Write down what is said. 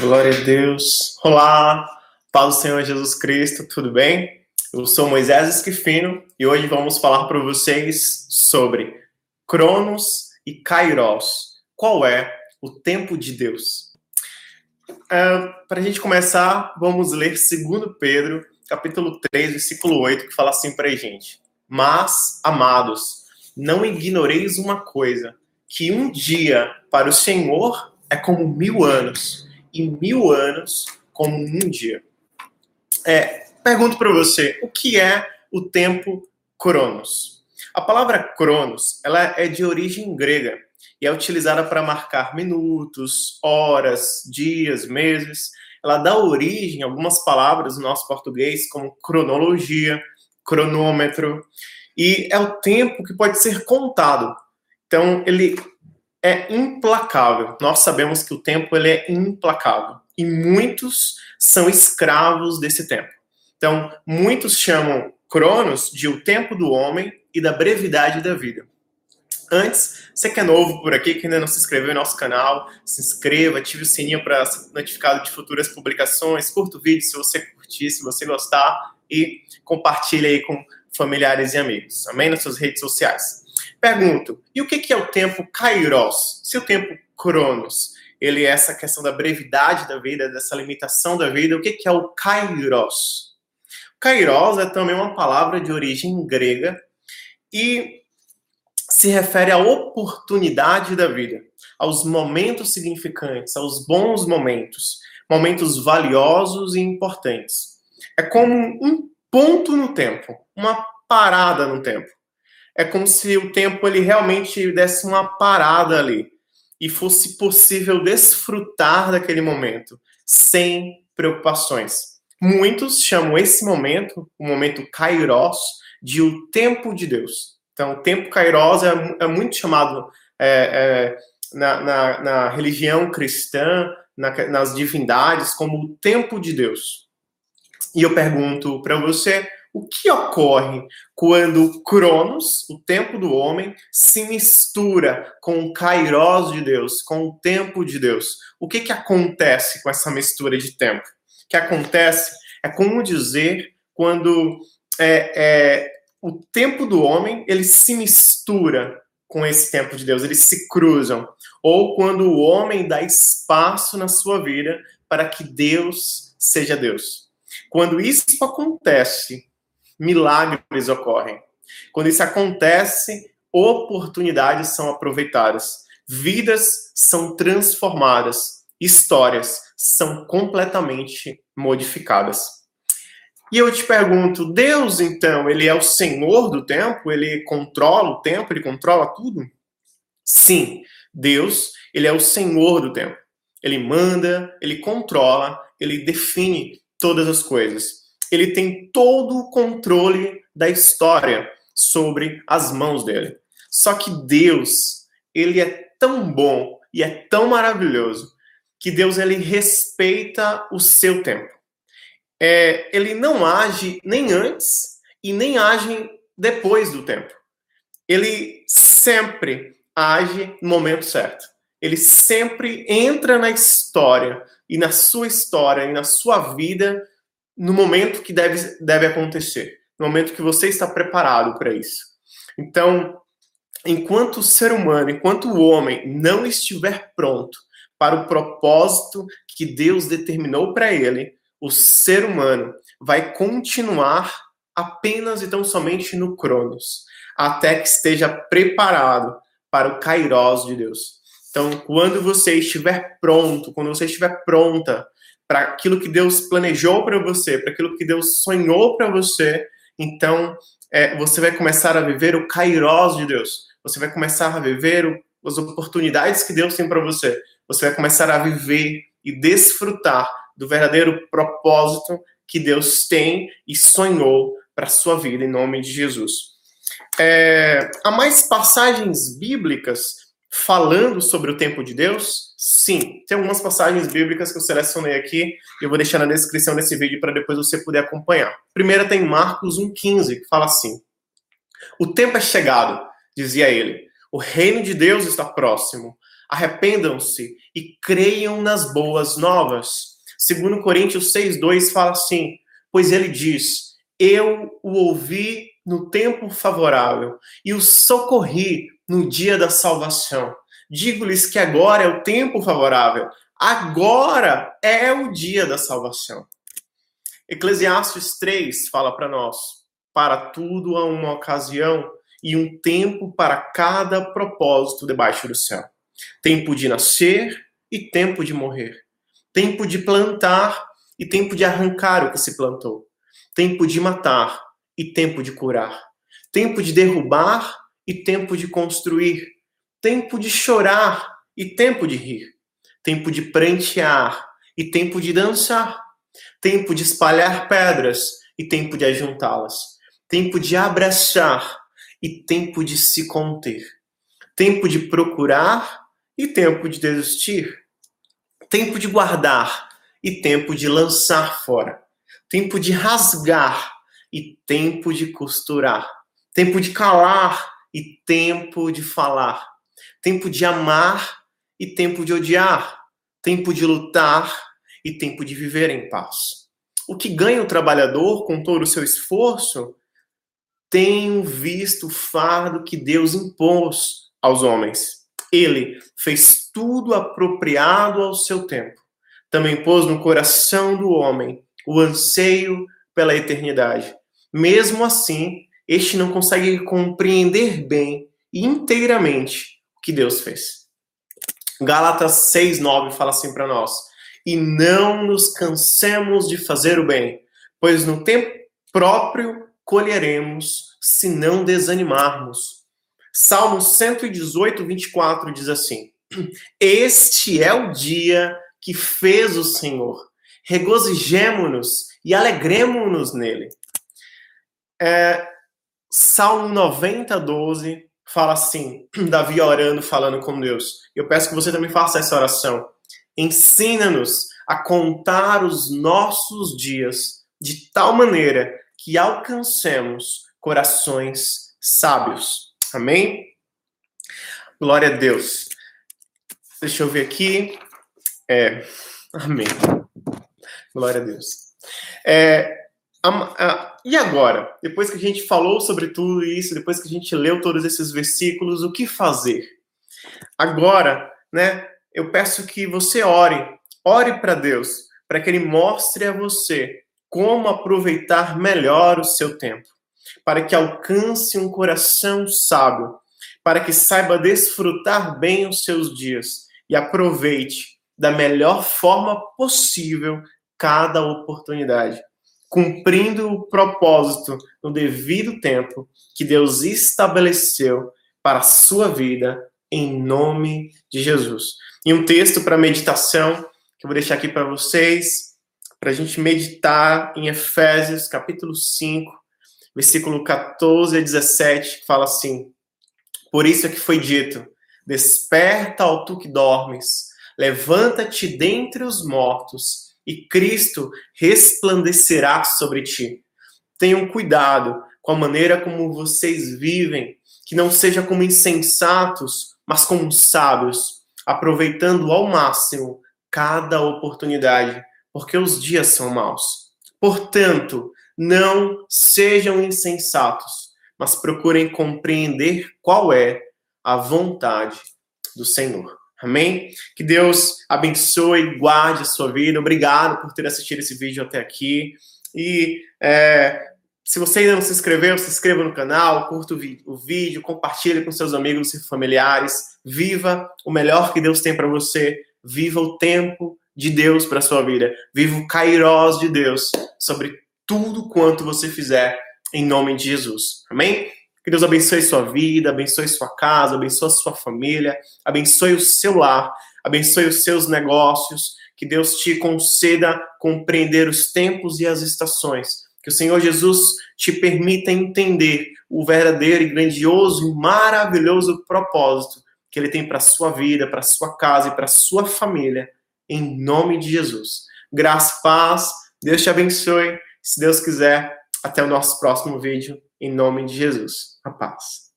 Glória a Deus. Olá, paz do Senhor Jesus Cristo, tudo bem? Eu sou Moisés Esquifino e hoje vamos falar para vocês sobre Cronos e Kairos. Qual é o tempo de Deus? Uh, para a gente começar, vamos ler 2 Pedro, capítulo 3, versículo 8, que fala assim para a gente. Mas, amados, não ignoreis uma coisa, que um dia para o Senhor é como mil anos e mil anos como um dia. É, pergunto para você, o que é o tempo Cronos? A palavra Cronos, ela é de origem grega e é utilizada para marcar minutos, horas, dias, meses. Ela dá origem a algumas palavras no nosso português, como cronologia, cronômetro, e é o tempo que pode ser contado. Então, ele é implacável. Nós sabemos que o tempo ele é implacável e muitos são escravos desse tempo. Então, muitos chamam Cronos de o tempo do homem e da brevidade da vida. Antes, você que é novo por aqui, que ainda não se inscreveu no nosso canal, se inscreva, ative o sininho para ser notificado de futuras publicações, curta o vídeo se você curtir, se você gostar e compartilhe aí com familiares e amigos. Amém? Nas suas redes sociais. Pergunto, e o que é o tempo kairos? Se o tempo cronos, ele é essa questão da brevidade da vida, dessa limitação da vida, o que é o kairos? Kairos é também uma palavra de origem grega e se refere à oportunidade da vida, aos momentos significantes, aos bons momentos, momentos valiosos e importantes. É como um ponto no tempo, uma parada no tempo é como se o tempo ele realmente desse uma parada ali e fosse possível desfrutar daquele momento sem preocupações. Muitos chamam esse momento, o momento kairos, de o tempo de Deus. Então, o tempo kairos é, é muito chamado é, é, na, na, na, religião cristã, na, nas divindades, como o tempo de Deus. E eu pergunto para você, o que ocorre quando Cronos, o tempo do homem, se mistura com o Kairos de Deus, com o tempo de Deus? O que, que acontece com essa mistura de tempo? O que acontece é como dizer quando é, é, o tempo do homem ele se mistura com esse tempo de Deus, eles se cruzam. Ou quando o homem dá espaço na sua vida para que Deus seja Deus. Quando isso acontece, milagres ocorrem. Quando isso acontece, oportunidades são aproveitadas, vidas são transformadas, histórias são completamente modificadas. E eu te pergunto, Deus então, ele é o Senhor do tempo? Ele controla o tempo? Ele controla tudo? Sim, Deus, ele é o Senhor do tempo. Ele manda, ele controla, ele define todas as coisas ele tem todo o controle da história sobre as mãos dele. Só que Deus, ele é tão bom e é tão maravilhoso que Deus ele respeita o seu tempo. É, ele não age nem antes e nem age depois do tempo. Ele sempre age no momento certo. Ele sempre entra na história e na sua história e na sua vida no momento que deve, deve acontecer, no momento que você está preparado para isso. Então, enquanto o ser humano, enquanto o homem não estiver pronto para o propósito que Deus determinou para ele, o ser humano vai continuar apenas e tão somente no Cronos, até que esteja preparado para o Kairos de Deus. Então, quando você estiver pronto, quando você estiver pronta para aquilo que Deus planejou para você, para aquilo que Deus sonhou para você, então é, você vai começar a viver o kairos de Deus. Você vai começar a viver o, as oportunidades que Deus tem para você. Você vai começar a viver e desfrutar do verdadeiro propósito que Deus tem e sonhou para sua vida, em nome de Jesus. É, há mais passagens bíblicas falando sobre o tempo de Deus? Sim, tem algumas passagens bíblicas que eu selecionei aqui e eu vou deixar na descrição desse vídeo para depois você poder acompanhar. Primeira tem Marcos 1,15, que fala assim: O tempo é chegado, dizia ele, o reino de Deus está próximo. arrependam-se e creiam nas boas novas. Segundo Coríntios 6:2 fala assim: "Pois ele diz: Eu o ouvi no tempo favorável e o socorri no dia da salvação. Digo-lhes que agora é o tempo favorável, agora é o dia da salvação." Eclesiastes 3 fala para nós: "Para tudo há uma ocasião e um tempo para cada propósito debaixo do céu." Tempo de nascer e tempo de morrer. Tempo de plantar e tempo de arrancar o que se plantou. Tempo de matar e tempo de curar. Tempo de derrubar e tempo de construir. Tempo de chorar e tempo de rir. Tempo de prantear e tempo de dançar. Tempo de espalhar pedras e tempo de ajuntá-las. Tempo de abraçar e tempo de se conter. Tempo de procurar e tempo de desistir, tempo de guardar e tempo de lançar fora, tempo de rasgar e tempo de costurar, tempo de calar e tempo de falar, tempo de amar e tempo de odiar, tempo de lutar e tempo de viver em paz. O que ganha o trabalhador com todo o seu esforço? Tenho visto o fardo que Deus impôs aos homens ele fez tudo apropriado ao seu tempo. Também pôs no coração do homem o anseio pela eternidade. Mesmo assim, este não consegue compreender bem e inteiramente que Deus fez. Gálatas 6:9 fala assim para nós: "E não nos cansemos de fazer o bem, pois no tempo próprio colheremos, se não desanimarmos." Salmo 118, 24 diz assim: Este é o dia que fez o Senhor. Regozijemo-nos e alegremos-nos nele. É, Salmo 90, 12 fala assim: Davi orando, falando com Deus. Eu peço que você também faça essa oração. Ensina-nos a contar os nossos dias de tal maneira que alcancemos corações sábios. Amém? Glória a Deus. Deixa eu ver aqui. É, amém. Glória a Deus. É, e agora? Depois que a gente falou sobre tudo isso, depois que a gente leu todos esses versículos, o que fazer? Agora, né? Eu peço que você ore, ore para Deus, para que Ele mostre a você como aproveitar melhor o seu tempo para que alcance um coração sábio, para que saiba desfrutar bem os seus dias e aproveite da melhor forma possível cada oportunidade, cumprindo o propósito no devido tempo que Deus estabeleceu para a sua vida, em nome de Jesus. E um texto para meditação que eu vou deixar aqui para vocês, para a gente meditar em Efésios capítulo 5, versículo 14 a 17, que fala assim: Por isso é que foi dito: Desperta, ó tu que dormes, levanta-te dentre os mortos, e Cristo resplandecerá sobre ti. Tenham cuidado com a maneira como vocês vivem, que não seja como insensatos, mas como sábios, aproveitando ao máximo cada oportunidade, porque os dias são maus. Portanto, não sejam insensatos, mas procurem compreender qual é a vontade do Senhor. Amém? Que Deus abençoe e guarde a sua vida. Obrigado por ter assistido esse vídeo até aqui. E é, se você ainda não se inscreveu, se inscreva no canal, curta o, vídeo, compartilhe com seus amigos e familiares. Viva o melhor que Deus tem para você. Viva o tempo de Deus para sua vida. Viva o kairós de Deus sobre tudo quanto você fizer em nome de Jesus. Amém? Que Deus abençoe sua vida, abençoe sua casa, abençoe sua família, abençoe o seu lar, abençoe os seus negócios. Que Deus te conceda compreender os tempos e as estações. Que o Senhor Jesus te permita entender o verdadeiro e grandioso e maravilhoso propósito que Ele tem para a sua vida, para a sua casa e para a sua família. Em nome de Jesus. Graça paz. Deus te abençoe. Se Deus quiser, até o nosso próximo vídeo, em nome de Jesus. A paz.